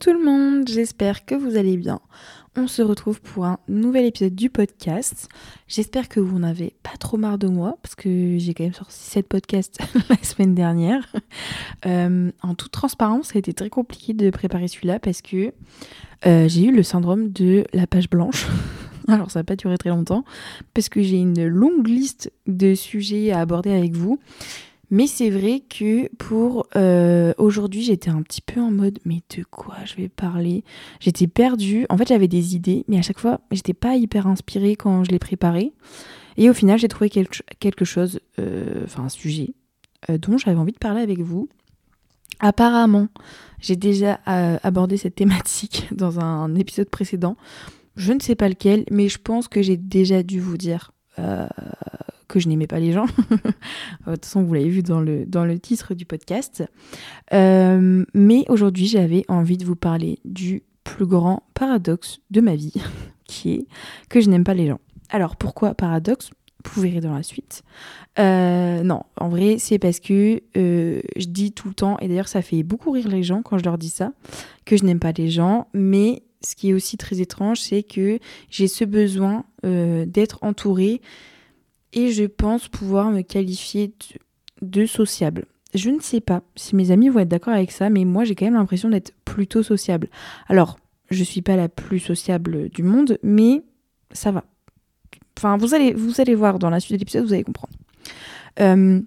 tout le monde, j'espère que vous allez bien. On se retrouve pour un nouvel épisode du podcast. J'espère que vous n'avez pas trop marre de moi, parce que j'ai quand même sorti cette podcast la semaine dernière. Euh, en toute transparence, ça a été très compliqué de préparer celui-là parce que euh, j'ai eu le syndrome de la page blanche. Alors ça n'a pas duré très longtemps, parce que j'ai une longue liste de sujets à aborder avec vous. Mais c'est vrai que pour euh, aujourd'hui, j'étais un petit peu en mode mais de quoi je vais parler? J'étais perdue. En fait, j'avais des idées, mais à chaque fois, j'étais pas hyper inspirée quand je les préparais. Et au final, j'ai trouvé quelque chose, euh, enfin un sujet euh, dont j'avais envie de parler avec vous. Apparemment, j'ai déjà abordé cette thématique dans un épisode précédent. Je ne sais pas lequel, mais je pense que j'ai déjà dû vous dire que je n'aimais pas les gens. de toute façon, vous l'avez vu dans le, titre du podcast. Euh, mais aujourd'hui, j'avais envie de vous parler du plus grand paradoxe de ma vie, qui est que je n'aime pas les gens. Alors, pourquoi paradoxe? Vous verrez dans la suite. Euh, non, en vrai, c'est parce que euh, je dis tout le temps, et d'ailleurs ça fait beaucoup rire les gens quand je leur dis ça, que je n'aime pas les gens, mais ce qui est aussi très étrange, c'est que j'ai ce besoin d'être entourée et je pense pouvoir me qualifier de, sociable. Je ne sais pas si mes amis vont être d'accord avec ça, mais moi j'ai quand même l'impression d'être plutôt sociable. Alors, je suis pas la plus sociable du monde, mais ça va. Enfin, vous allez, vous allez voir dans la suite de l'épisode, vous allez comprendre. Euh,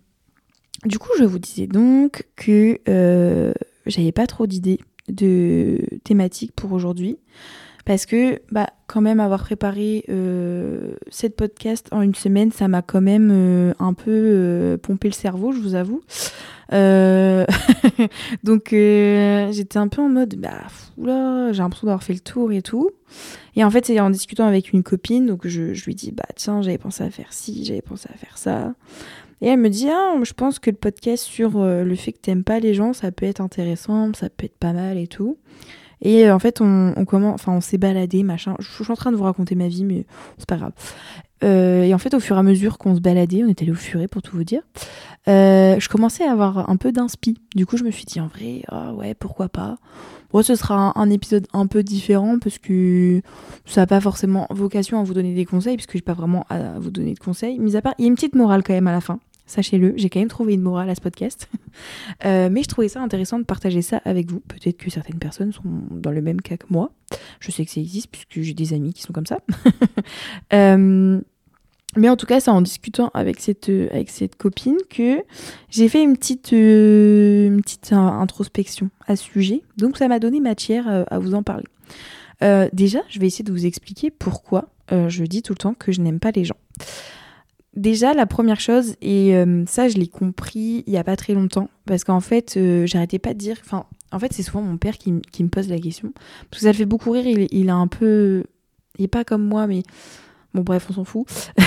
du coup, je vous disais donc que euh, j'avais pas trop d'idées de thématiques pour aujourd'hui parce que bah quand même avoir préparé euh, cette podcast en une semaine, ça m'a quand même euh, un peu euh, pompé le cerveau, je vous avoue. donc j'étais un peu en mode bah oula, j'ai l'impression d'avoir fait le tour et tout. Et en fait, c'est en discutant avec une copine, donc je, je lui dis bah tiens, j'avais pensé à faire ci, j'avais pensé à faire ça. Et elle me dit ah, je pense que le podcast sur le fait que t'aimes pas les gens, ça peut être intéressant, ça peut être pas mal et tout. Et euh, en fait, on, enfin, on s'est baladé, machin. Je, suis en train de vous raconter ma vie, mais c'est pas grave. Euh, et en fait, au fur et à mesure qu'on se baladait, on était allé au furet pour tout vous dire, euh, je commençais à avoir un peu d'inspi. Du coup, je me suis dit en vrai, ah ouais, pourquoi pas. Bon, ce sera un, épisode un peu différent parce que ça n'a pas forcément vocation à vous donner des conseils, puisque je n'ai pas vraiment à vous donner de conseils. Mis à part, il y a une petite morale quand même à la fin. Sachez-le, j'ai quand même trouvé une morale à ce podcast. Euh, mais je trouvais ça intéressant de partager ça avec vous. Peut-être que certaines personnes sont dans le même cas que moi. Je sais que ça existe puisque j'ai des amis qui sont comme ça. Euh, mais en tout cas, c'est en discutant avec cette, avec cette copine que j'ai fait une petite, euh, une petite introspection à ce sujet. Donc ça m'a donné matière à vous en parler. déjà, je vais essayer de vous expliquer pourquoi je dis tout le temps que je n'aime pas les gens. Déjà, la première chose, et euh, ça je l'ai compris il n'y a pas très longtemps, parce qu'en fait, euh, j'arrêtais pas de dire. En fait, c'est souvent mon père qui, me pose la question. Parce que ça le fait beaucoup rire, il, a un peu. Il est pas comme moi, mais. Bon, bref, on s'en fout.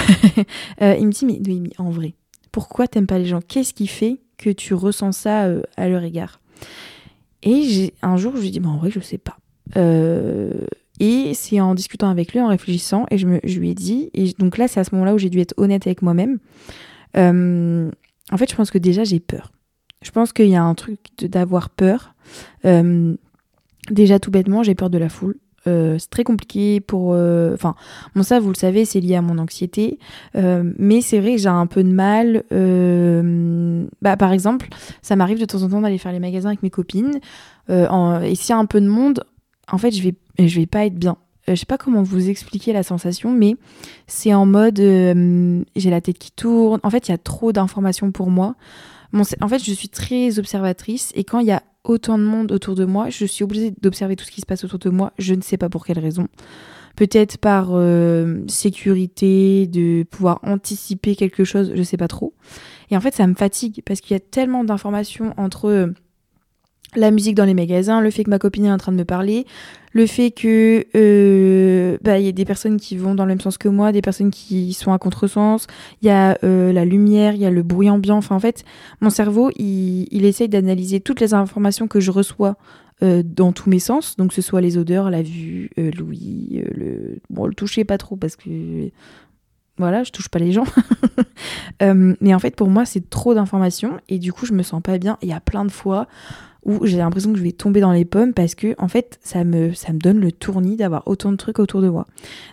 Euh, il me dit, mais, mais, en vrai, pourquoi t'aimes pas les gens? Qu'est-ce qui fait que tu ressens ça à leur égard? Et un jour, je lui dis, bah, en vrai, je sais pas. Et c'est en discutant avec lui, en réfléchissant, et je, me, je lui ai dit, et donc là c'est à ce moment-là où j'ai dû être honnête avec moi-même, euh, en fait je pense que déjà j'ai peur. Je pense qu'il y a un truc d'avoir peur. Euh, déjà tout bêtement, j'ai peur de la foule. Euh, c'est très compliqué pour... Enfin, bon ça vous le savez, c'est lié à mon anxiété. mais c'est vrai que j'ai un peu de mal. bah, par exemple, ça m'arrive de temps en temps d'aller faire les magasins avec mes copines. Et s'il y a un peu de monde, en fait je vais je vais pas être bien. Euh, je sais pas comment vous expliquer la sensation, mais c'est en mode euh, j'ai la tête qui tourne. En fait, il y a trop d'informations pour moi. en fait, je suis très observatrice et quand il y a autant de monde autour de moi, je suis obligée d'observer tout ce qui se passe autour de moi. Je ne sais pas pour quelle raison. Peut-être par euh, sécurité, de pouvoir anticiper quelque chose, je sais pas trop. Et en fait, ça me fatigue parce qu'il y a tellement d'informations entre la musique dans les magasins, le fait que ma copine est en train de me parler, le fait que euh, bah, y a des personnes qui vont dans le même sens que moi, des personnes qui sont à contresens, il y a euh, la lumière, il y a le bruit ambiant. Enfin, en fait, mon cerveau, il, il essaye d'analyser toutes les informations que je reçois euh, dans tous mes sens, donc que ce soit les odeurs, la vue, l'ouïe, le bon, le toucher pas trop parce que voilà, je touche pas les gens. mais en fait, pour moi, c'est trop d'informations et du coup, je me sens pas bien. Il y a plein de fois où j'ai l'impression que je vais tomber dans les pommes parce que en fait ça me donne le tournis d'avoir autant de trucs autour de moi.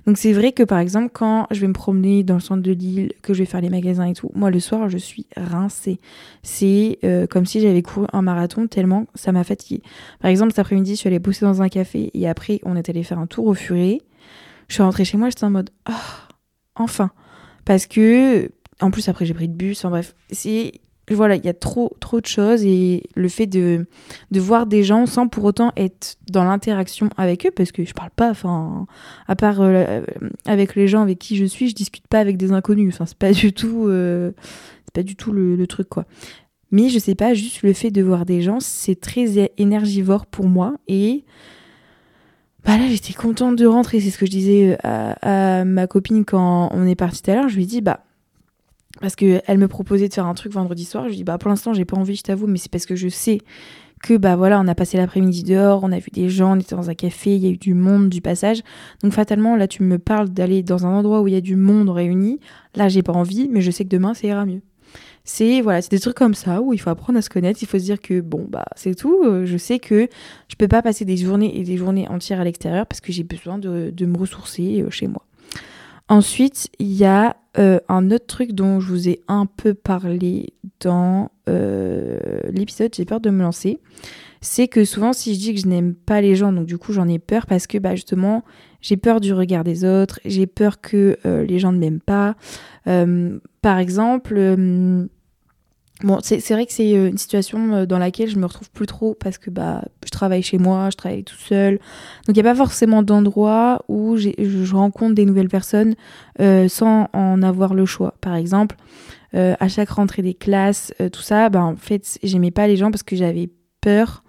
Donc c'est vrai que par exemple quand je vais me promener dans le centre de l'île, que je vais faire les magasins et tout, moi le soir je suis rincée. C'est euh, comme si j'avais couru un marathon tellement ça m'a fatiguée. Par exemple cet après-midi je suis allée bosser dans un café et après on est allé faire un tour au furet. Je suis rentrée chez moi j'étais en mode oh, enfin parce que en plus après j'ai pris le bus. En bref c'est voilà, il y a trop, trop de choses et le fait de, de voir des gens sans pour autant être dans l'interaction avec eux, parce que je parle pas, enfin, à part euh, avec les gens avec qui je suis, je discute pas avec des inconnus. Enfin, c'est pas du tout, euh, c'est pas du tout le, truc, quoi. Mais je sais pas, juste le fait de voir des gens, c'est très énergivore pour moi et. Bah là, j'étais contente de rentrer. C'est ce que je disais à, à ma copine quand on est parti tout à l'heure. Je lui dit, bah, parce qu'elle me proposait de faire un truc vendredi soir. Je lui dis bah pour l'instant j'ai pas envie, je t'avoue, mais c'est parce que je sais que bah voilà, on a passé l'après-midi dehors, on a vu des gens, on était dans un café, il y a eu du monde, du passage. Donc fatalement là tu me parles d'aller dans un endroit où il y a du monde réuni. Là j'ai pas envie, mais je sais que demain ça ira mieux. C'est voilà, c'est des trucs comme ça où il faut apprendre à se connaître, il faut se dire que bon bah c'est tout, euh, je sais que je peux pas passer des journées et des journées entières à l'extérieur parce que j'ai besoin de, de me ressourcer euh, chez moi. Ensuite, il y a euh, un autre truc dont je vous ai un peu parlé dans euh, l'épisode J'ai peur de me lancer. C'est que souvent, si je dis que je n'aime pas les gens, donc du coup, j'en ai peur parce que bah, justement, j'ai peur du regard des autres, j'ai peur que euh, les gens ne m'aiment pas. par exemple, Bon, c'est vrai que c'est euh, une situation euh, dans laquelle je me retrouve plus trop parce que bah, je travaille chez moi, je travaille tout seul. Donc il n'y a pas forcément d'endroit où je rencontre des nouvelles personnes euh, sans en avoir le choix. Par exemple, à chaque rentrée des classes, tout ça, bah, en fait, j'aimais pas les gens parce que j'avais peur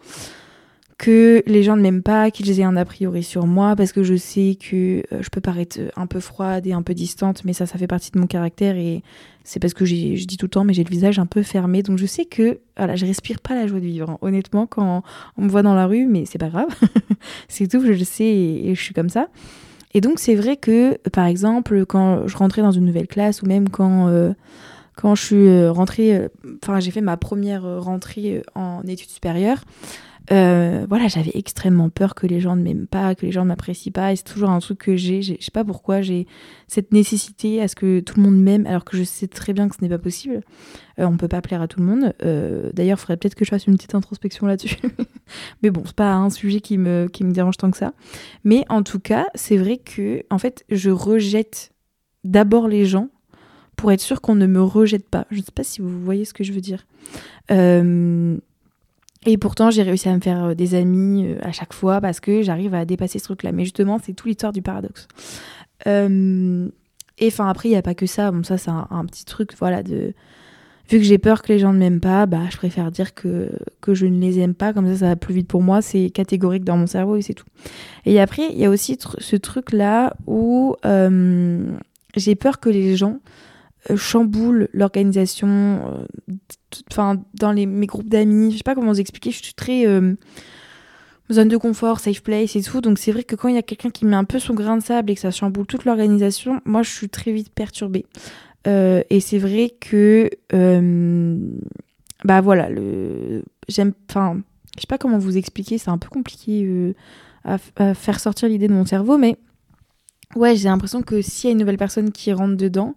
que les gens ne m'aiment pas, qu'ils aient un a priori sur moi, parce que je sais que euh, je peux paraître un peu froide et un peu distante, mais ça, ça fait partie de mon caractère et c'est parce que je dis tout le temps, mais j'ai le visage un peu fermé, donc je sais que voilà, je respire pas la joie de vivre, hein. honnêtement, quand on me voit dans la rue, mais c'est pas grave, c'est tout, je le sais et, je suis comme ça. Et donc c'est vrai que, par exemple, quand je rentrais dans une nouvelle classe ou même quand euh, quand je suis euh, rentrée, enfin j'ai fait ma première rentrée en études supérieures, euh, voilà, j'avais extrêmement peur que les gens ne m'aiment pas, que les gens ne m'apprécient pas. Et c'est toujours un truc que j'ai. Je sais pas pourquoi j'ai cette nécessité à ce que tout le monde m'aime, alors que je sais très bien que ce n'est pas possible. Euh, on peut pas plaire à tout le monde. Euh, d'ailleurs, il faudrait peut-être que je fasse une petite introspection là-dessus. Mais bon, c'est pas un sujet qui me, qui me dérange tant que ça. Mais en tout cas, c'est vrai que, en fait, je rejette d'abord les gens pour être sûr qu'on ne me rejette pas. Je ne sais pas si vous voyez ce que je veux dire. Et pourtant, j'ai réussi à me faire euh, des amis euh, à chaque fois parce que j'arrive à dépasser ce truc-là. Mais justement, c'est tout l'histoire du paradoxe. Euh, et enfin, après, il n'y a pas que ça. Bon, ça, c'est un, petit truc, voilà, de. Vu que j'ai peur que les gens ne m'aiment pas, bah, je préfère dire que, que je ne les aime pas. Comme ça, ça va plus vite pour moi. C'est catégorique dans mon cerveau et c'est tout. Et après, il y a aussi ce truc-là où j'ai peur que les gens chamboulent l'organisation enfin dans les, mes groupes d'amis, je sais pas comment vous expliquer, je suis très euh, zone de confort, safe place et tout. Donc c'est vrai que quand il y a quelqu'un qui met un peu son grain de sable et que ça chamboule toute l'organisation, moi je suis très vite perturbée. Euh, et c'est vrai que euh, bah voilà, le j'aime enfin je sais pas comment vous expliquer, c'est un peu compliqué à, à, faire sortir l'idée de mon cerveau, mais ouais, j'ai l'impression que s'il y a une nouvelle personne qui rentre dedans,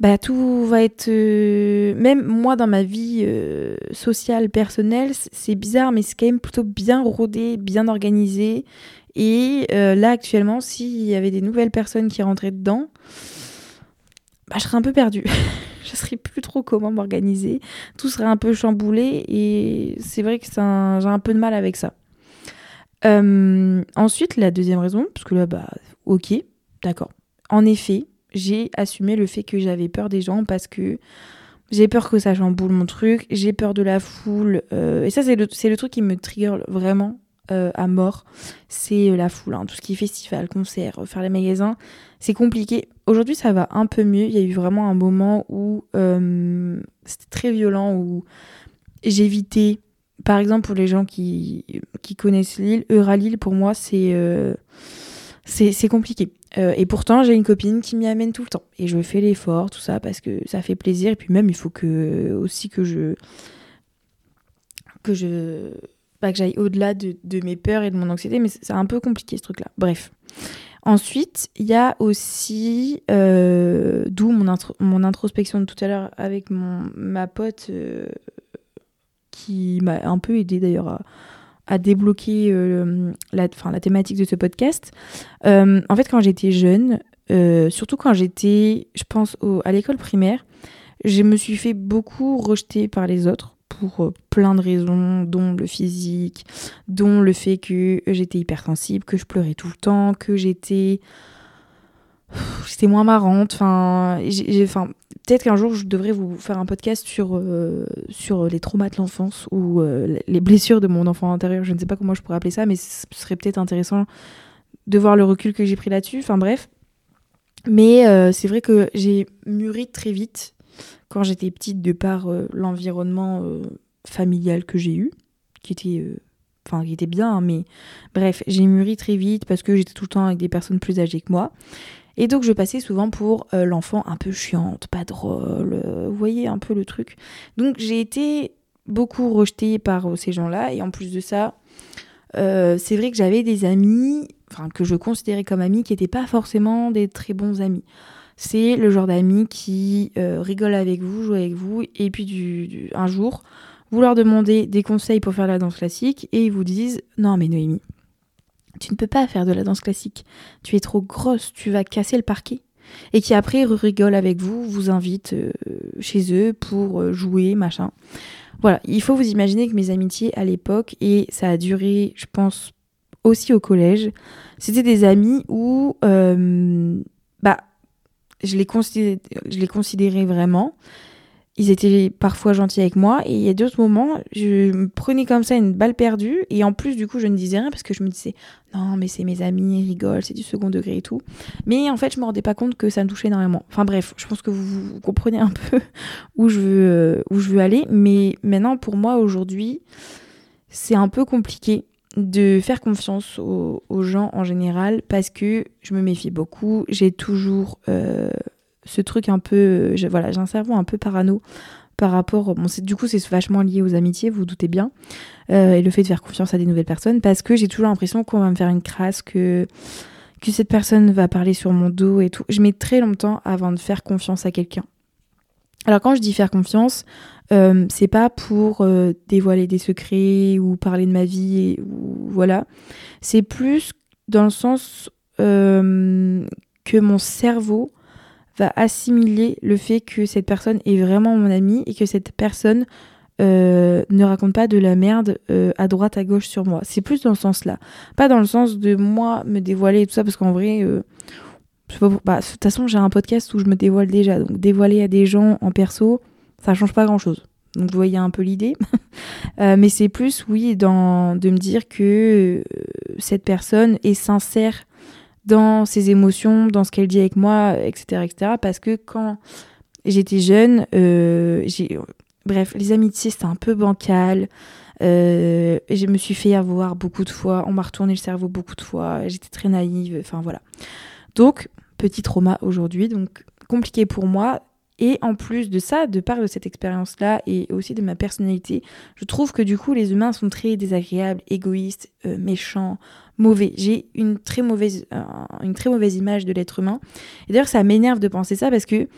bah, tout va être. Euh, même moi, dans ma vie euh, sociale, personnelle, c'est bizarre, mais c'est quand même plutôt bien rodé, bien organisé. Et euh, là, actuellement, s'il y avait des nouvelles personnes qui rentraient dedans, bah, je serais un peu perdue. je serais plus trop comment m'organiser. Tout serait un peu chamboulé. Et c'est vrai que j'ai un peu de mal avec ça. ensuite, la deuxième raison, parce que là, bah, ok, d'accord. En effet, j'ai assumé le fait que j'avais peur des gens parce que j'ai peur que ça chamboule mon truc, j'ai peur de la foule. Euh, et ça, c'est le, le, truc qui me trigger vraiment euh, à mort. C'est euh, la foule, hein, tout ce qui est festival, concert, faire les magasins. C'est compliqué. Aujourd'hui, ça va un peu mieux. Il y a eu vraiment un moment où c'était très violent, où j'évitais. Par exemple, pour les gens qui, qui connaissent l'île, Euralille, pour moi, c'est c'est compliqué. Euh, et pourtant, j'ai une copine qui m'y amène tout le temps. Et je fais l'effort, tout ça, parce que ça fait plaisir. Et puis même, il faut que aussi que je que je pas que j'aille au-delà de, mes peurs et de mon anxiété, mais c'est un peu compliqué ce truc-là. Bref. Ensuite, il y a aussi, euh, d'où mon, introspection de tout à l'heure avec mon, ma pote euh, qui m'a un peu aidé d'ailleurs à, débloquer euh, la, la thématique de ce podcast. en fait, quand j'étais jeune, surtout quand j'étais, je pense, à l'école primaire, je me suis fait beaucoup rejeter par les autres pour euh, plein de raisons, dont le physique, dont le fait que j'étais hypersensible, que je pleurais tout le temps, que j'étais j'étais moins marrante. Enfin peut-être qu'un jour je devrais vous faire un podcast sur, euh, sur les traumas de l'enfance ou euh, les blessures de mon enfant intérieur. Je ne sais pas comment je pourrais appeler ça, mais ce serait peut-être intéressant de voir le recul que j'ai pris là-dessus. Enfin bref. Mais c'est vrai que j'ai mûri très vite quand j'étais petite de par euh, l'environnement euh, familial que j'ai eu, qui était, euh, enfin, qui était bien, hein, mais bref, j'ai mûri très vite parce que j'étais tout le temps avec des personnes plus âgées que moi. Et donc je passais souvent pour l'enfant un peu chiante, pas drôle, vous voyez un peu le truc. Donc j'ai été beaucoup rejetée par ces gens-là, et en plus de ça, c'est vrai que j'avais des amis, enfin que je considérais comme amis, qui n'étaient pas forcément des très bons amis. C'est le genre d'amis qui euh, rigole avec vous, joue avec vous, et puis du, un jour, vous leur demandez des conseils pour faire la danse classique, et ils vous disent Non, mais Noémie, tu ne peux pas faire de la danse classique. Tu es trop grosse, tu vas casser le parquet. Et qui après rigole avec vous, vous invite euh, chez eux pour euh, jouer, machin. Voilà, il faut vous imaginer que mes amitiés à l'époque, et ça a duré, je pense, aussi au collège, c'était des amis où, bah, les, considérais, je les considérais vraiment. Ils étaient parfois gentils avec moi et il y a d'autres moments, je me prenais comme ça une balle perdue et en plus du coup je ne disais rien parce que je me disais non mais c'est mes amis, ils rigolent, c'est du second degré et tout. Mais en fait je me rendais pas compte que ça me touchait énormément. Enfin bref, je pense que vous, comprenez un peu où je veux, euh, où je veux aller. Mais maintenant pour moi aujourd'hui c'est un peu compliqué de faire confiance aux, gens en général parce que je me méfie beaucoup. J'ai toujours euh, ce truc un peu. voilà, j'ai un cerveau un peu parano par rapport. Du coup, c'est vachement lié aux amitiés, vous, doutez bien. Euh, et le fait de faire confiance à des nouvelles personnes parce que j'ai toujours l'impression qu'on va me faire une crasse, que, cette personne va parler sur mon dos et tout. Je mets très longtemps avant de faire confiance à quelqu'un. Alors quand je dis faire confiance, euh, c'est pas pour euh, dévoiler des secrets ou parler de ma vie ou voilà. C'est plus dans le sens que mon cerveau va assimiler le fait que cette personne est vraiment mon ami et que cette personne ne raconte pas de la merde à droite à gauche sur moi. C'est plus dans ce sens-là, pas dans le sens de moi me dévoiler et tout ça parce qu'en vrai bah, de toute façon, j'ai un podcast où je me dévoile déjà. Donc, dévoiler à des gens en perso, ça change pas grand chose. Donc, vous voyez un peu l'idée. Euh, mais c'est plus, oui, dans, de me dire que euh, cette personne est sincère dans ses émotions, dans ce qu'elle dit avec moi, etc. etc. parce que quand j'étais jeune, euh, j'ai. Bref, les amitiés, c'était un peu bancal. je me suis fait avoir beaucoup de fois. On m'a retourné le cerveau beaucoup de fois. J'étais très naïve. Enfin, voilà. Donc, petit trauma aujourd'hui, donc compliqué pour moi. Et en plus de ça, de part de cette expérience-là et aussi de ma personnalité, je trouve que du coup les humains sont très désagréables, égoïstes, euh, méchants, mauvais. J'ai une très mauvaise, euh, une très mauvaise image de l'être humain. Et d'ailleurs ça m'énerve de penser ça parce que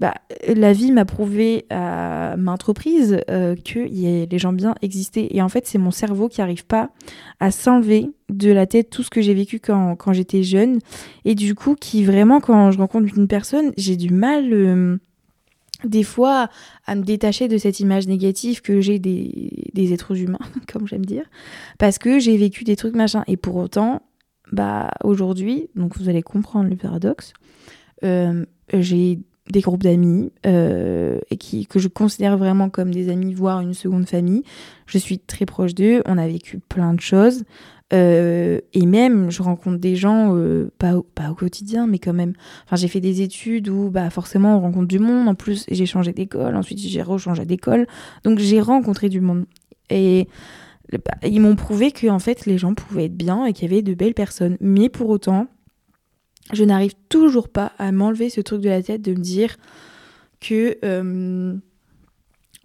bah, la vie m'a prouvé à maintes reprises euh, que les gens bien existaient. Et en fait, c'est mon cerveau qui n'arrive pas à s'enlever de la tête tout ce que j'ai vécu quand, quand j'étais jeune. Et du coup, qui vraiment, quand je rencontre une personne, j'ai du mal. Euh, des fois à me détacher de cette image négative que j'ai des, êtres humains, comme j'aime dire, parce que j'ai vécu des trucs machin. Et pour autant, bah aujourd'hui, donc vous allez comprendre le paradoxe, euh, j'ai des groupes d'amis euh, et qui, que je considère vraiment comme des amis, voire une seconde famille. Je suis très proche d'eux, on a vécu plein de choses. Euh, et même, je rencontre des gens, euh, pas, au, pas au quotidien, mais quand même. Enfin, j'ai fait des études où, bah, forcément, on rencontre du monde. En plus, j'ai changé d'école. Ensuite, j'ai rechangé d'école. Donc, j'ai rencontré du monde. Et bah, ils m'ont prouvé que, en fait, les gens pouvaient être bien et qu'il y avait de belles personnes. Mais pour autant, je n'arrive toujours pas à m'enlever ce truc de la tête de me dire que euh,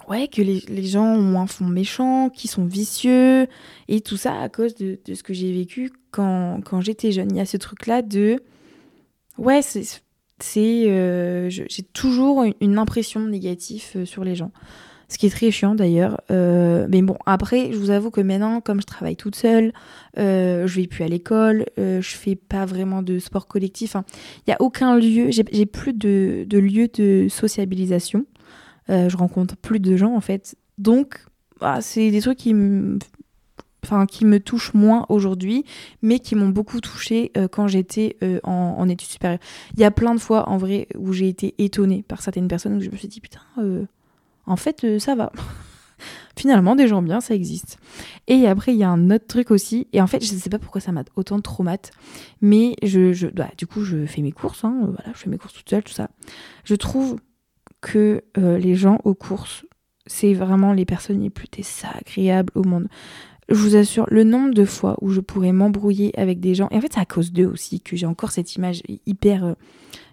ouais, que les, les, gens ont un fond méchant, qui sont vicieux, et tout ça à cause de, de ce que j'ai vécu quand, quand j'étais jeune. Il y a ce truc-là de, ouais, c'est, euh, j'ai toujours une, impression négative euh, sur les gens. Ce qui est très chiant d'ailleurs. Euh, mais bon, après, je vous avoue que maintenant, comme je travaille toute seule, euh, je vais plus à l'école, euh, je fais pas vraiment de sport collectif. Il n'y a aucun lieu, j'ai plus de, de lieu de sociabilisation. Euh, je rencontre plus de gens en fait. Donc, bah, c'est des trucs qui me enfin qui me touchent moins aujourd'hui, mais qui m'ont beaucoup touché euh, quand j'étais euh, en, études supérieures. Il y a plein de fois en vrai où j'ai été étonnée par certaines personnes où je me suis dit putain, en fait ça va. Finalement, des gens bien, ça existe. Et après, il y a un autre truc aussi. Et en fait, je ne sais pas pourquoi ça m'a autant de traumates. Mais je, je bah, du coup, je fais mes courses. Hein, voilà, je fais mes courses toute seule, tout ça. Je trouve que euh, les gens aux courses, c'est vraiment les personnes les plus désagréables au monde. Je vous assure, le nombre de fois où je pourrais m'embrouiller avec des gens, et en fait c'est à cause d'eux aussi que j'ai encore cette image hyper, euh,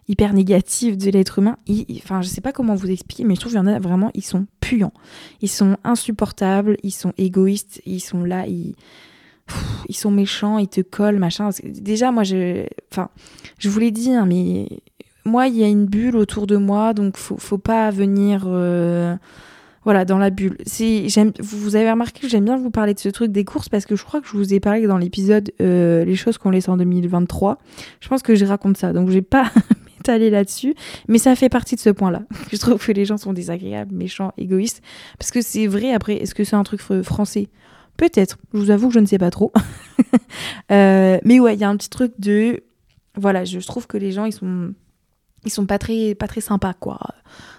hyper négative de l'être humain. enfin, je sais pas comment vous expliquer, mais je trouve qu'il y en a vraiment, ils sont puants. Ils sont insupportables, ils sont égoïstes, ils sont là, ils, ils sont méchants, ils te collent, machin. Déjà, moi, je, enfin, je vous l'ai dit, hein, mais moi, il y a une bulle autour de moi, donc faut, faut pas venir euh, voilà, dans la bulle. Vous avez remarqué que j'aime bien vous parler de ce truc des courses parce que je crois que je vous ai parlé dans l'épisode euh, Les choses qu'on laisse en 2023. Je pense que je raconte ça, donc je vais pas m'étaler là-dessus, mais ça fait partie de ce point-là. Je trouve que les gens sont désagréables, méchants, égoïstes, parce que c'est vrai, après, est-ce que c'est un truc français? Peut-être, je vous avoue que je ne sais pas trop. euh, mais ouais, il y a un petit truc de... Voilà, je trouve que les gens, ils sont ils sont pas très, pas très sympas, quoi.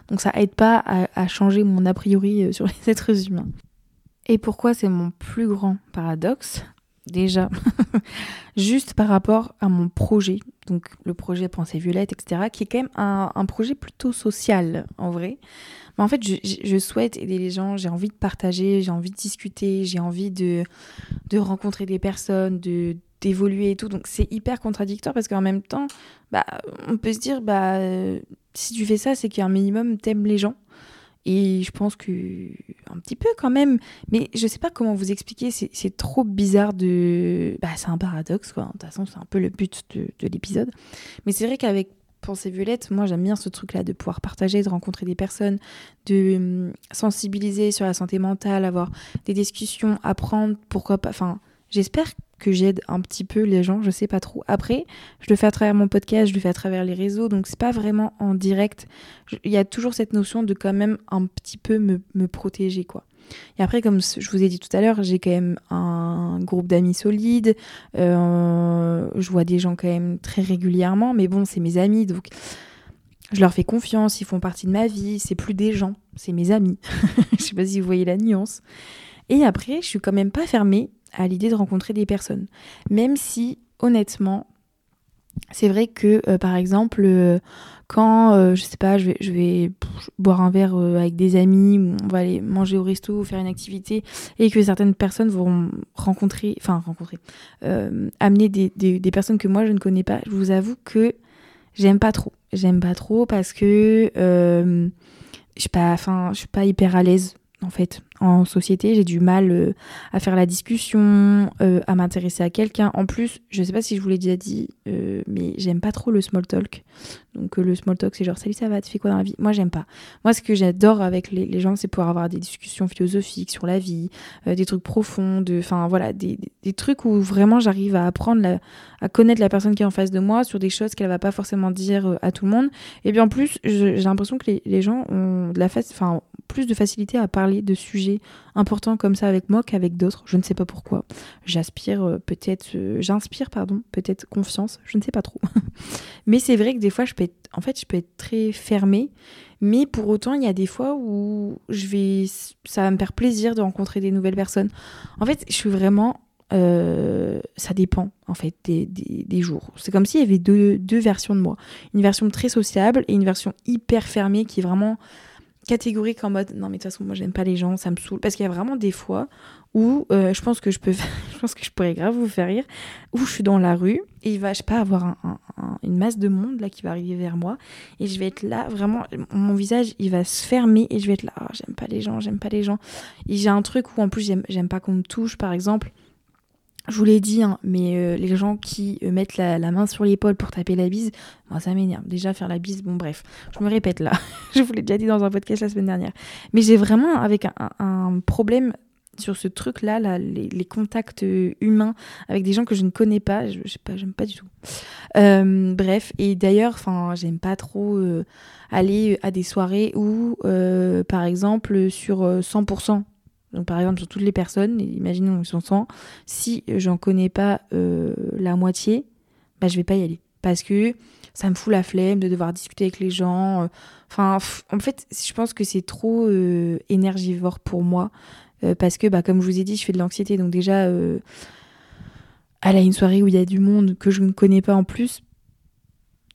Donc ça aide pas à, changer mon a priori euh, sur les êtres humains. Et pourquoi c'est mon plus grand paradoxe? Déjà, juste par rapport à mon projet, donc le projet Pensée Violette, etc., qui est quand même un, projet plutôt social, en vrai. Mais en fait, je, je souhaite aider les gens, j'ai envie de partager, j'ai envie de discuter, j'ai envie de, de rencontrer des personnes, de d'évoluer et tout. Donc c'est hyper contradictoire parce qu'en même temps, bah, on peut se dire, bah, si tu fais ça, c'est qu'un minimum t'aimes les gens. Et je pense que un petit peu quand même, mais je sais pas comment vous expliquer, c'est trop bizarre de... Bah c'est un paradoxe quoi, de toute façon c'est un peu le but de, de l'épisode. Mais c'est vrai qu'avec Pensée Violette, moi j'aime bien ce truc-là de pouvoir partager, de rencontrer des personnes, de hum, sensibiliser sur la santé mentale, avoir des discussions, apprendre, pourquoi pas... Enfin, j'espère que j'aide un petit peu les gens, je sais pas trop. Après, je le fais à travers mon podcast, je le fais à travers les réseaux, donc c'est pas vraiment en direct. Il y a toujours cette notion de quand même un petit peu me, me protéger, quoi. Et après, comme je vous ai dit tout à l'heure, j'ai quand même un groupe d'amis solides. Euh, je vois des gens quand même très régulièrement, mais bon, c'est mes amis, donc je leur fais confiance, ils font partie de ma vie. C'est plus des gens, c'est mes amis. je sais pas si vous voyez la nuance. Et après, je suis quand même pas fermée à l'idée de rencontrer des personnes. Même si, honnêtement, c'est vrai que, euh, par exemple, euh, quand, euh, je sais pas, je vais, boire un verre avec des amis, on va aller manger au resto, ou faire une activité, et que certaines personnes vont rencontrer, enfin rencontrer, amener des, des, des, personnes que moi je ne connais pas, je vous avoue que j'aime pas trop. J'aime pas trop parce que je suis pas, enfin, je suis pas hyper à l'aise en fait en société, j'ai du mal euh, à faire la discussion, euh, à m'intéresser à quelqu'un. En plus, je sais pas si je vous l'ai déjà dit, euh, mais j'aime pas trop le small talk. Donc le small talk, c'est genre salut, ça va, tu fais quoi dans la vie? Moi, j'aime pas. Moi, ce que j'adore avec les, gens, c'est pouvoir avoir des discussions philosophiques sur la vie, des trucs profonds, enfin voilà, des, trucs où vraiment j'arrive à apprendre, à connaître la personne qui est en face de moi sur des choses qu'elle va pas forcément dire à tout le monde. Et bien en plus, j'ai l'impression que les, gens ont de la enfin plus de facilité à parler de sujets important comme ça avec moi qu'avec d'autres. Je ne sais pas pourquoi. J'aspire euh, peut-être, euh, j'inspire pardon, peut-être confiance. Je ne sais pas trop. mais c'est vrai que des fois, je peux être, en fait, je peux être très fermée. Mais pour autant, il y a des fois où je vais, ça va me faire plaisir de rencontrer des nouvelles personnes. En fait, je suis vraiment euh, ça dépend en fait des, des, jours. C'est comme s'il y avait deux, deux, versions de moi. Une version très sociable et une version hyper fermée qui est vraiment catégorique en mode non mais de toute façon moi j'aime pas les gens ça me saoule. Parce qu'il y a vraiment des fois où euh, je pense que je peux je pense que je pourrais grave vous faire rire où je suis dans la rue et il va je sais pas avoir une masse de monde là qui va arriver vers moi et je vais être là vraiment mon visage il va se fermer et je vais être là oh, j'aime pas les gens j'aime pas les gens. Et j'ai un truc où en plus j'aime pas qu'on me touche par exemple je vous l'ai dit, hein, mais euh, les gens qui euh, mettent la, main sur l'épaule pour taper la bise, moi ça m'énerve. Déjà, faire la bise, bon, bref, je me répète là. je vous l'ai déjà dit dans un podcast la semaine dernière. Mais j'ai vraiment avec un, problème sur ce truc-là, là, les, contacts euh, humains avec des gens que je ne connais pas. Je, sais pas, pas du tout. bref, et d'ailleurs, j'aime pas trop aller à des soirées où, par exemple, sur 100%, donc par exemple sur toutes les personnes, imaginons qu'ils sont 100, si j'en connais pas euh, la moitié, bah je vais pas y aller parce que ça me fout la flemme de devoir discuter avec les gens. Euh. Enfin, en fait, je pense que c'est trop euh, énergivore pour moi parce que, bah, comme je vous ai dit, je fais de l'anxiété. Donc déjà, aller à une soirée où il y a du monde que je ne connais pas en plus,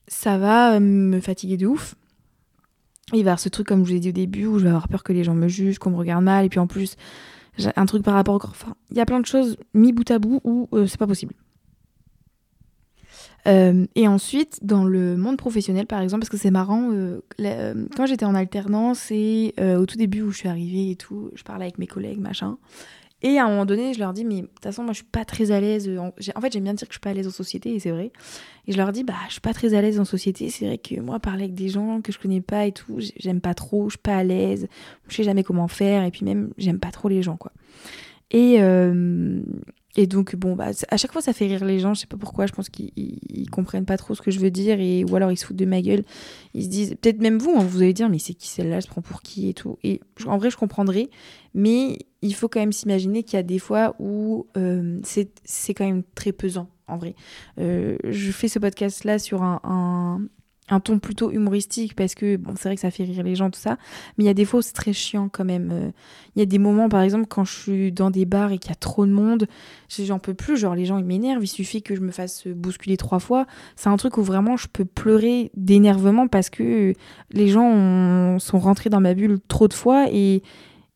ça va me fatiguer de ouf il va y avoir ce truc, comme je vous ai dit au début, où je vais avoir peur que les gens me jugent, qu'on me regarde mal, et puis en plus, un truc par rapport au corps. Enfin, il y a plein de choses mis bout à bout où euh, c'est pas possible. Euh, et ensuite, dans le monde professionnel, par exemple, parce que c'est marrant, euh, quand j'étais en alternance et au tout début où je suis arrivée et tout, je parlais avec mes collègues, machin, et à un moment donné, je leur dis, mais de toute façon, moi, je suis pas très à l'aise. En, fait, j'aime bien dire que je suis pas à l'aise en société, et c'est vrai. Et je leur dis, bah, je suis pas très à l'aise en société. C'est vrai que moi, parler avec des gens que je connais pas et tout, j'aime pas trop, je suis pas à l'aise. Je sais jamais comment faire, et puis même, j'aime pas trop les gens, quoi. Et, euh, et donc, bon, bah, à chaque fois, ça fait rire les gens. Je sais pas pourquoi. Je pense qu'ils comprennent pas trop ce que je veux dire. Et, ou alors, ils se foutent de ma gueule. Ils se disent, peut-être même vous, hein, vous allez dire, mais c'est qui celle-là Elle se prend pour qui et tout. Et en vrai, je comprendrai. Mais il faut quand même s'imaginer qu'il y a des fois où euh, c'est quand même très pesant, en vrai. Euh, je fais ce podcast-là sur un, un ton plutôt humoristique parce que bon c'est vrai que ça fait rire les gens tout ça mais il y a des fois où c'est très chiant quand même euh, il y a des moments par exemple quand je suis dans des bars et qu'il y a trop de monde j'en peux plus genre les gens ils m'énervent il suffit que je me fasse bousculer trois fois c'est un truc où vraiment je peux pleurer d'énervement parce que les gens sont rentrés dans ma bulle trop de fois et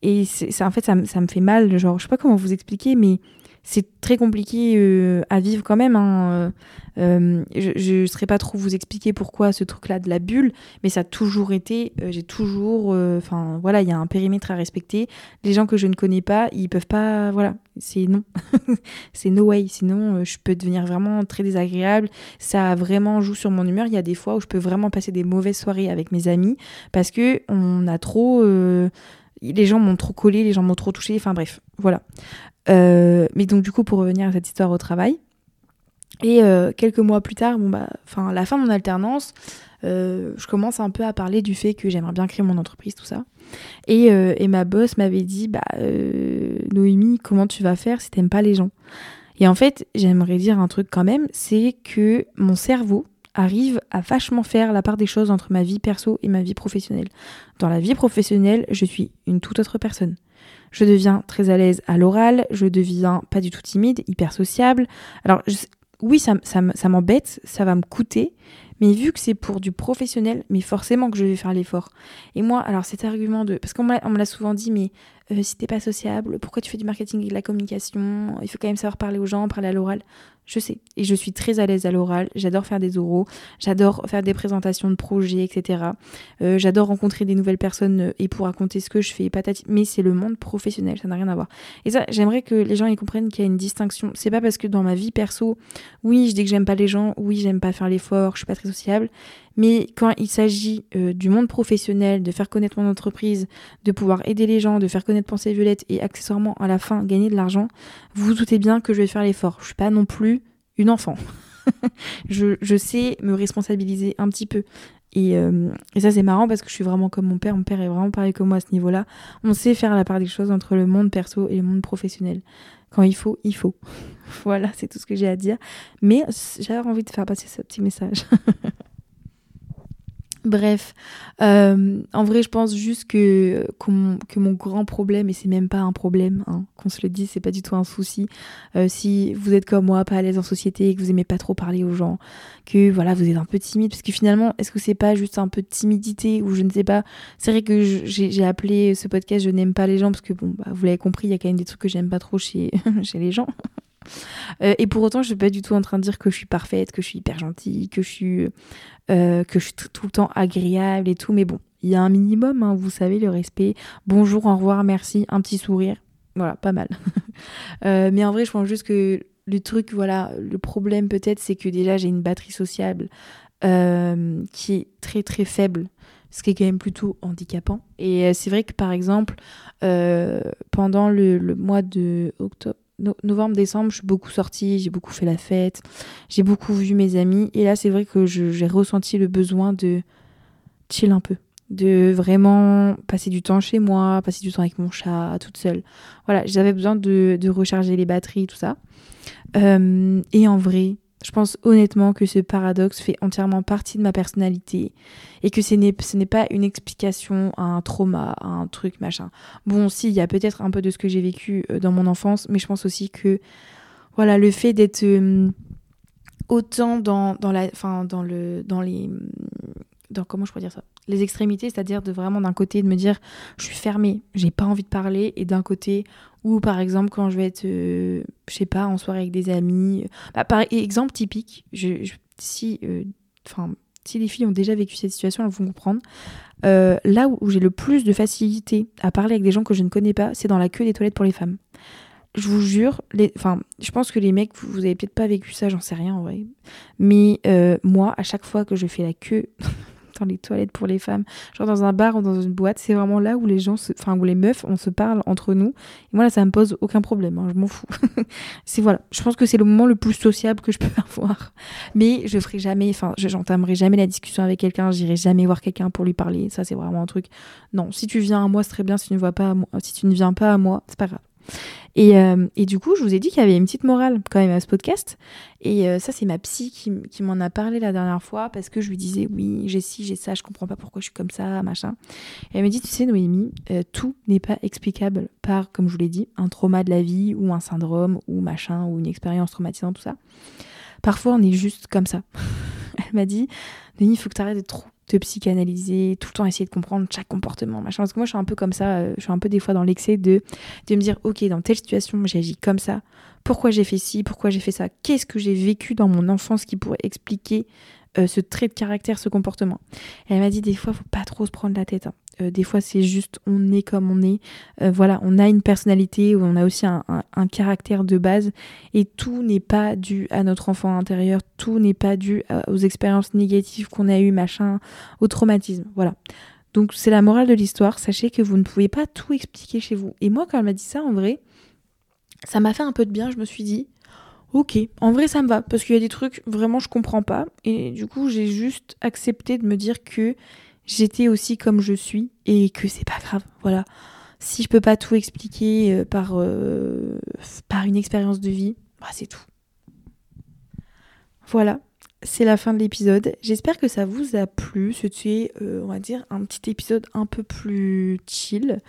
et c'est en fait ça, ça me fait mal genre je sais pas comment vous expliquer mais c'est très compliqué euh, à vivre quand même. Hein. Euh, je ne saurais pas trop vous expliquer pourquoi ce truc-là de la bulle, mais ça a toujours été, euh, j'ai toujours, enfin voilà, il y a un périmètre à respecter. Les gens que je ne connais pas, ils peuvent pas, voilà, c'est non, c'est no way. Sinon, je peux devenir vraiment très désagréable. Ça vraiment joue sur mon humeur. Il y a des fois où je peux vraiment passer des mauvaises soirées avec mes amis parce que on a trop les gens m'ont trop collé, les gens m'ont trop touché, enfin bref, voilà. Euh, mais donc du coup, pour revenir à cette histoire au travail, et euh, quelques mois plus tard, bon bah, la fin de mon alternance, euh, je commence un peu à parler du fait que j'aimerais bien créer mon entreprise, tout ça. Et, et ma boss m'avait dit, bah Noémie, comment tu vas faire si t'aimes pas les gens? Et en fait, j'aimerais dire un truc quand même, c'est que mon cerveau arrive à vachement faire la part des choses entre ma vie perso et ma vie professionnelle. Dans la vie professionnelle, je suis une toute autre personne. Je deviens très à l'aise à l'oral, je deviens pas du tout timide, hyper sociable. Alors oui, ça, m'embête, ça va me coûter, mais vu que c'est pour du professionnel, mais forcément que je vais faire l'effort. Et moi, alors cet argument de... Parce qu'on me l'a souvent dit, mais euh, si t'es pas sociable, pourquoi tu fais du marketing et de la communication? Il faut quand même savoir parler aux gens, parler à l'oral. Je sais. Et je suis très à l'aise à l'oral. J'adore faire des oraux. J'adore faire des présentations de projets, etc. Euh, j'adore rencontrer des nouvelles personnes euh, et pour raconter ce que je fais. Patati. Mais c'est le monde professionnel. Ça n'a rien à voir. Et ça, j'aimerais que les gens y comprennent qu'il y a une distinction. C'est pas parce que dans ma vie perso, oui, je dis que j'aime pas les gens. Oui, j'aime pas faire l'effort. Je suis pas très sociable. Mais quand il s'agit euh, du monde professionnel, de faire connaître mon entreprise, de pouvoir aider les gens, de faire connaître Pensée Violette et accessoirement à la fin gagner de l'argent, vous vous doutez bien que je vais faire l'effort. Je suis pas non plus une enfant. je, sais me responsabiliser un petit peu. Euh, et ça, c'est marrant parce que je suis vraiment comme mon père. Mon père est vraiment pareil que moi à ce niveau-là. On sait faire la part des choses entre le monde perso et le monde professionnel. Quand il faut, il faut. voilà, c'est tout ce que j'ai à dire. Mais j'avais envie de faire passer ce petit message. Bref, euh, en vrai, je pense juste que, que, mon, grand problème, et c'est même pas un problème, hein, qu'on se le dise, c'est pas du tout un souci. Euh, si vous êtes comme moi, pas à l'aise en société, et que vous aimez pas trop parler aux gens, que voilà, vous êtes un peu timide, parce que finalement, est-ce que c'est pas juste un peu de timidité ou je ne sais pas. C'est vrai que j'ai appelé ce podcast Je n'aime pas les gens, parce que bon, bah, vous l'avez compris, il y a quand même des trucs que j'aime pas trop chez, chez les gens. Euh, et pour autant, je suis pas du tout en train de dire que je suis parfaite, que je suis hyper gentille, que je suis, euh, que je suis tout le temps agréable et tout. Mais bon, il y a un minimum, hein, vous savez, le respect. Bonjour, au revoir, merci, un petit sourire. Voilà, pas mal. Euh, mais en vrai, je pense juste que le truc, voilà, le problème peut-être, c'est que déjà j'ai une batterie sociable qui est très très faible ce qui est quand même plutôt handicapant. Et c'est vrai que par exemple, pendant le, le, mois de octobre, novembre, décembre, je suis beaucoup sortie, j'ai beaucoup fait la fête, j'ai beaucoup vu mes amis. Et là, c'est vrai que j'ai ressenti le besoin de chill un peu, de vraiment passer du temps chez moi, passer du temps avec mon chat, toute seule. Voilà, j'avais besoin de, recharger les batteries, tout ça. Euh, et en vrai, je pense honnêtement que ce paradoxe fait entièrement partie de ma personnalité et que ce n'est pas une explication à un trauma, à un truc machin. Bon, si, il y a peut-être un peu de ce que j'ai vécu euh, dans mon enfance, mais je pense aussi que voilà, le fait d'être euh, autant dans, dans, la, dans, le, dans les comment je pourrais dire ça? Les extrémités c'est-à-dire de vraiment d'un côté de me dire je suis fermée j'ai pas envie de parler et d'un côté ou par exemple quand je vais être euh, je sais pas en soirée avec des amis bah, par exemple typique si euh, enfin si les filles ont déjà vécu cette situation elles vont comprendre euh, là où, j'ai le plus de facilité à parler avec des gens que je ne connais pas c'est dans la queue des toilettes pour les femmes je vous jure, les, enfin, je pense que les mecs, vous, vous avez peut-être pas vécu ça, j'en sais rien en vrai. Mais moi, à chaque fois que je fais la queue dans les toilettes pour les femmes, genre dans un bar ou dans une boîte, c'est vraiment là où les gens, enfin où les meufs, on se parle entre nous. Et moi là, ça me pose aucun problème, hein, je m'en fous. c'est voilà, je pense que c'est le moment le plus sociable que je peux avoir. Mais je ferai jamais, enfin, j'entamerai jamais la discussion avec quelqu'un, j'irai jamais voir quelqu'un pour lui parler. Ça, c'est vraiment un truc. Non, si tu viens à moi, c'est très bien. Si tu ne vois pas moi, si tu ne viens pas à moi, c'est pas grave. Et, euh, et, du coup, je vous ai dit qu'il y avait une petite morale quand même à ce podcast. Et euh, ça, c'est ma psy qui, qui m'en a parlé la dernière fois parce que je lui disais, oui, j'ai ci, j'ai ça, je comprends pas pourquoi je suis comme ça, machin. Et elle m'a dit, tu sais, Noémie, euh, tout n'est pas explicable par, comme je vous l'ai dit, un trauma de la vie ou un syndrome ou machin ou une expérience traumatisante, tout ça. Parfois, on est juste comme ça. elle m'a dit, Noémie, il faut que tu arrêtes d'être trop te psychanalyser, tout le temps essayer de comprendre chaque comportement, machin. Parce que moi, je suis un peu comme ça, euh, je suis un peu des fois dans l'excès de, de me dire, ok, dans telle situation, j'ai agi comme ça. Pourquoi j'ai fait ci? Pourquoi j'ai fait ça? Qu'est-ce que j'ai vécu dans mon enfance qui pourrait expliquer euh, ce trait de caractère, ce comportement Elle m'a dit, des fois, faut pas trop se prendre la tête. Hein. Euh, des fois, c'est juste on est comme on est. Euh, voilà, on a une personnalité, on a aussi un, caractère de base. Et tout n'est pas dû à notre enfant intérieur, tout n'est pas dû aux expériences négatives qu'on a eues, machin, au traumatisme. Voilà. Donc, c'est la morale de l'histoire. Sachez que vous ne pouvez pas tout expliquer chez vous. Et moi, quand elle m'a dit ça, en vrai, ça m'a fait un peu de bien. Je me suis dit, ok, en vrai, ça me va. Parce qu'il y a des trucs, vraiment, je comprends pas. Et du coup, j'ai juste accepté de me dire que j'étais aussi comme je suis et que c'est pas grave. Voilà. Si je peux pas tout expliquer euh, par, euh, par une expérience de vie, bah, c'est tout. Voilà, c'est la fin de l'épisode. J'espère que ça vous a plu. C'était, euh, on va dire, un petit épisode un peu plus chill.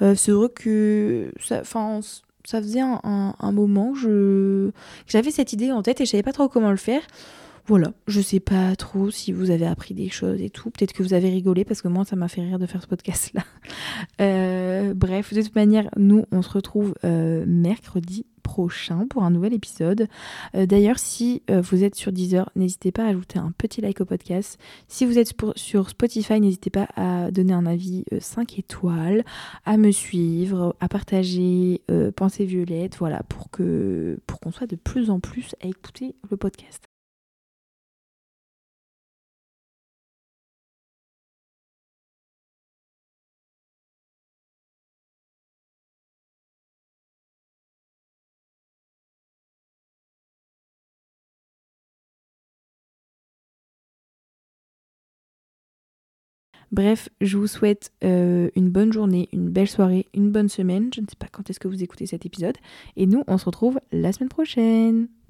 c'est vrai que ça, ça faisait un, moment que j'avais cette idée en tête et je savais pas trop comment le faire. Voilà, je sais pas trop si vous avez appris des choses et tout. Peut-être que vous avez rigolé parce que moi, ça m'a fait rire de faire ce podcast-là. Euh, bref, de toute manière, nous, on se retrouve euh, mercredi prochain pour un nouvel épisode. Euh, d'ailleurs, si vous êtes sur Deezer, n'hésitez pas à ajouter un petit like au podcast. Si vous êtes sur Spotify, n'hésitez pas à donner un avis 5 étoiles, à me suivre, à partager Pensée Violette, voilà, pour que pour qu'on soit de plus en plus à écouter le podcast. Bref, je vous souhaite euh, une bonne journée, une belle soirée, une bonne semaine. Je ne sais pas quand est-ce que vous écoutez cet épisode. Et nous, on se retrouve la semaine prochaine.